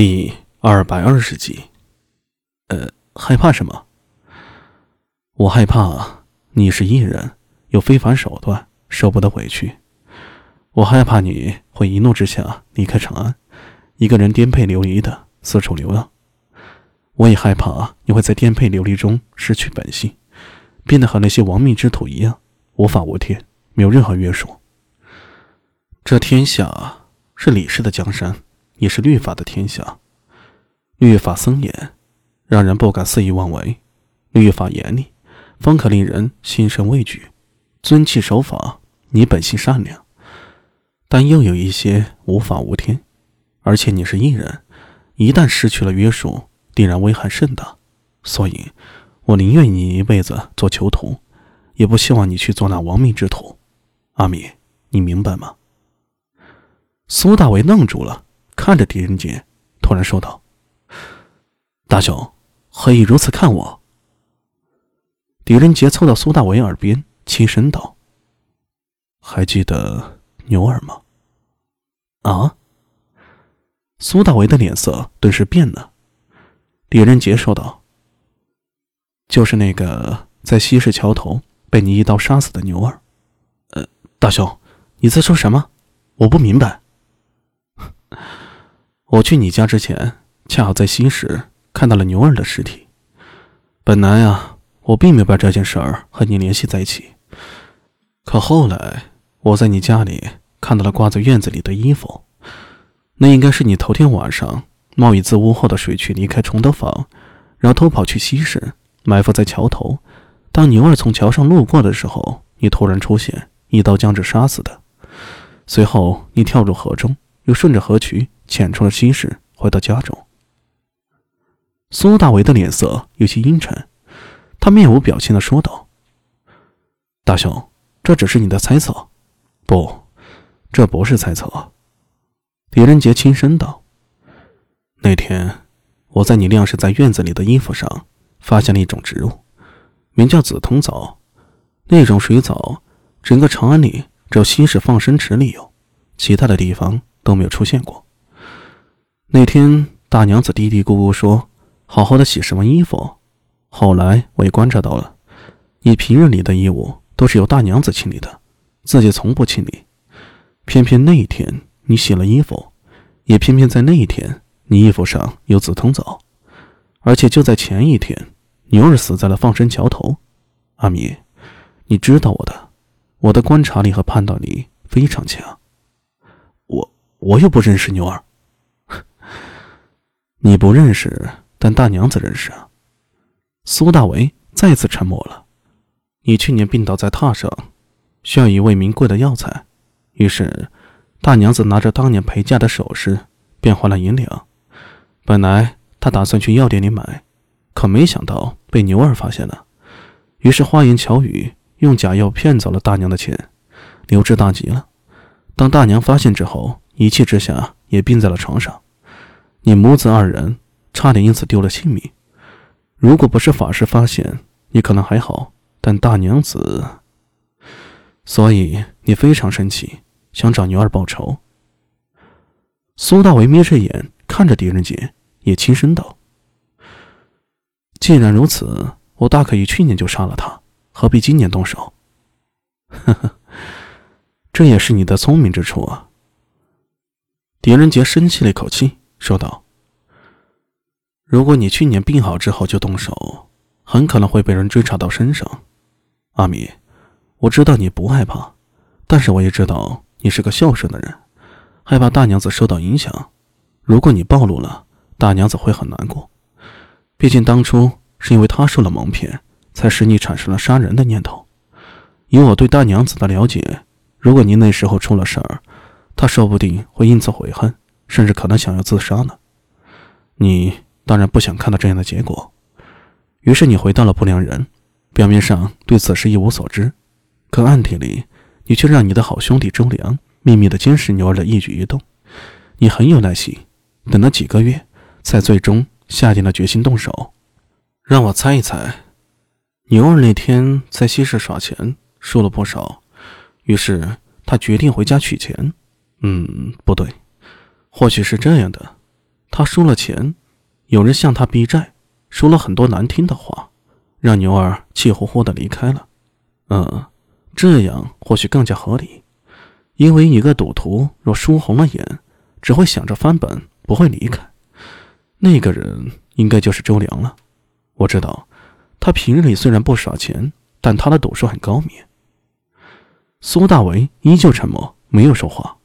第二百二十集，呃，害怕什么？我害怕你是艺人，有非凡手段，受不得委屈。我害怕你会一怒之下离开长安，一个人颠沛流离的四处流浪。我也害怕你会在颠沛流离中失去本性，变得和那些亡命之徒一样，无法无天，没有任何约束。这天下是李氏的江山。也是律法的天下，律法森严，让人不敢肆意妄为；律法严厉，方可令人心生畏惧。遵纪守法，你本性善良，但又有一些无法无天。而且你是艺人，一旦失去了约束，定然危害甚大。所以，我宁愿你一辈子做囚徒，也不希望你去做那亡命之徒。阿米，你明白吗？苏大为愣住了。看着狄仁杰，突然说道：“大兄，何以如此看我？”狄仁杰凑到苏大为耳边，轻声道：“还记得牛儿吗？”啊！苏大为的脸色顿时变了。狄仁杰说道：“就是那个在西市桥头被你一刀杀死的牛儿。”呃，大兄，你在说什么？我不明白。我去你家之前，恰好在西市看到了牛儿的尸体。本来啊，我并没有把这件事儿和你联系在一起。可后来，我在你家里看到了挂在院子里的衣服，那应该是你头天晚上冒雨自屋后的水渠离开崇德坊，然后偷跑去西市，埋伏在桥头。当牛儿从桥上路过的时候，你突然出现，一刀将之杀死的。随后，你跳入河中，又顺着河渠。遣出了西市，回到家中。苏大为的脸色有些阴沉，他面无表情的说道：“大兄，这只是你的猜测，不，这不是猜测。”狄仁杰轻声道：“那天我在你晾晒在院子里的衣服上，发现了一种植物，名叫紫藤藻。那种水藻，整个长安里只有西市放生池里有，其他的地方都没有出现过。”那天大娘子嘀嘀咕咕说：“好好的洗什么衣服？”后来我也观察到了，你平日里的衣物都是由大娘子清理的，自己从不清理。偏偏那一天你洗了衣服，也偏偏在那一天你衣服上有紫藤藻，而且就在前一天，牛儿死在了放生桥头。阿米，你知道我的，我的观察力和判断力非常强。我我又不认识牛儿。你不认识，但大娘子认识啊。苏大为再次沉默了。你去年病倒在榻上，需要一味名贵的药材，于是大娘子拿着当年陪嫁的首饰，变换了银两。本来她打算去药店里买，可没想到被牛儿发现了，于是花言巧语，用假药骗走了大娘的钱。刘志大急了。当大娘发现之后，一气之下也病在了床上。你母子二人差点因此丢了性命。如果不是法师发现，你可能还好。但大娘子，所以你非常生气，想找牛儿报仇。苏大为眯着眼看着狄仁杰，也轻声道：“既然如此，我大可以去年就杀了他，何必今年动手？”呵呵，这也是你的聪明之处啊。狄仁杰深吸了一口气。说道：“如果你去年病好之后就动手，很可能会被人追查到身上。阿米，我知道你不害怕，但是我也知道你是个孝顺的人，害怕大娘子受到影响。如果你暴露了，大娘子会很难过。毕竟当初是因为她受了蒙骗，才使你产生了杀人的念头。以我对大娘子的了解，如果你那时候出了事儿，她说不定会因此悔恨。”甚至可能想要自杀呢。你当然不想看到这样的结果，于是你回到了不良人，表面上对此事一无所知，可暗地里你却让你的好兄弟周良秘密的监视牛儿的一举一动。你很有耐心，等了几个月，才最终下定了决心动手。让我猜一猜，牛儿那天在西市耍钱输了不少，于是他决定回家取钱。嗯，不对。或许是这样的，他输了钱，有人向他逼债，说了很多难听的话，让牛儿气呼呼的离开了。嗯，这样或许更加合理，因为一个赌徒若输红了眼，只会想着翻本，不会离开。那个人应该就是周良了。我知道，他平日里虽然不耍钱，但他的赌术很高明。苏大为依旧沉默，没有说话。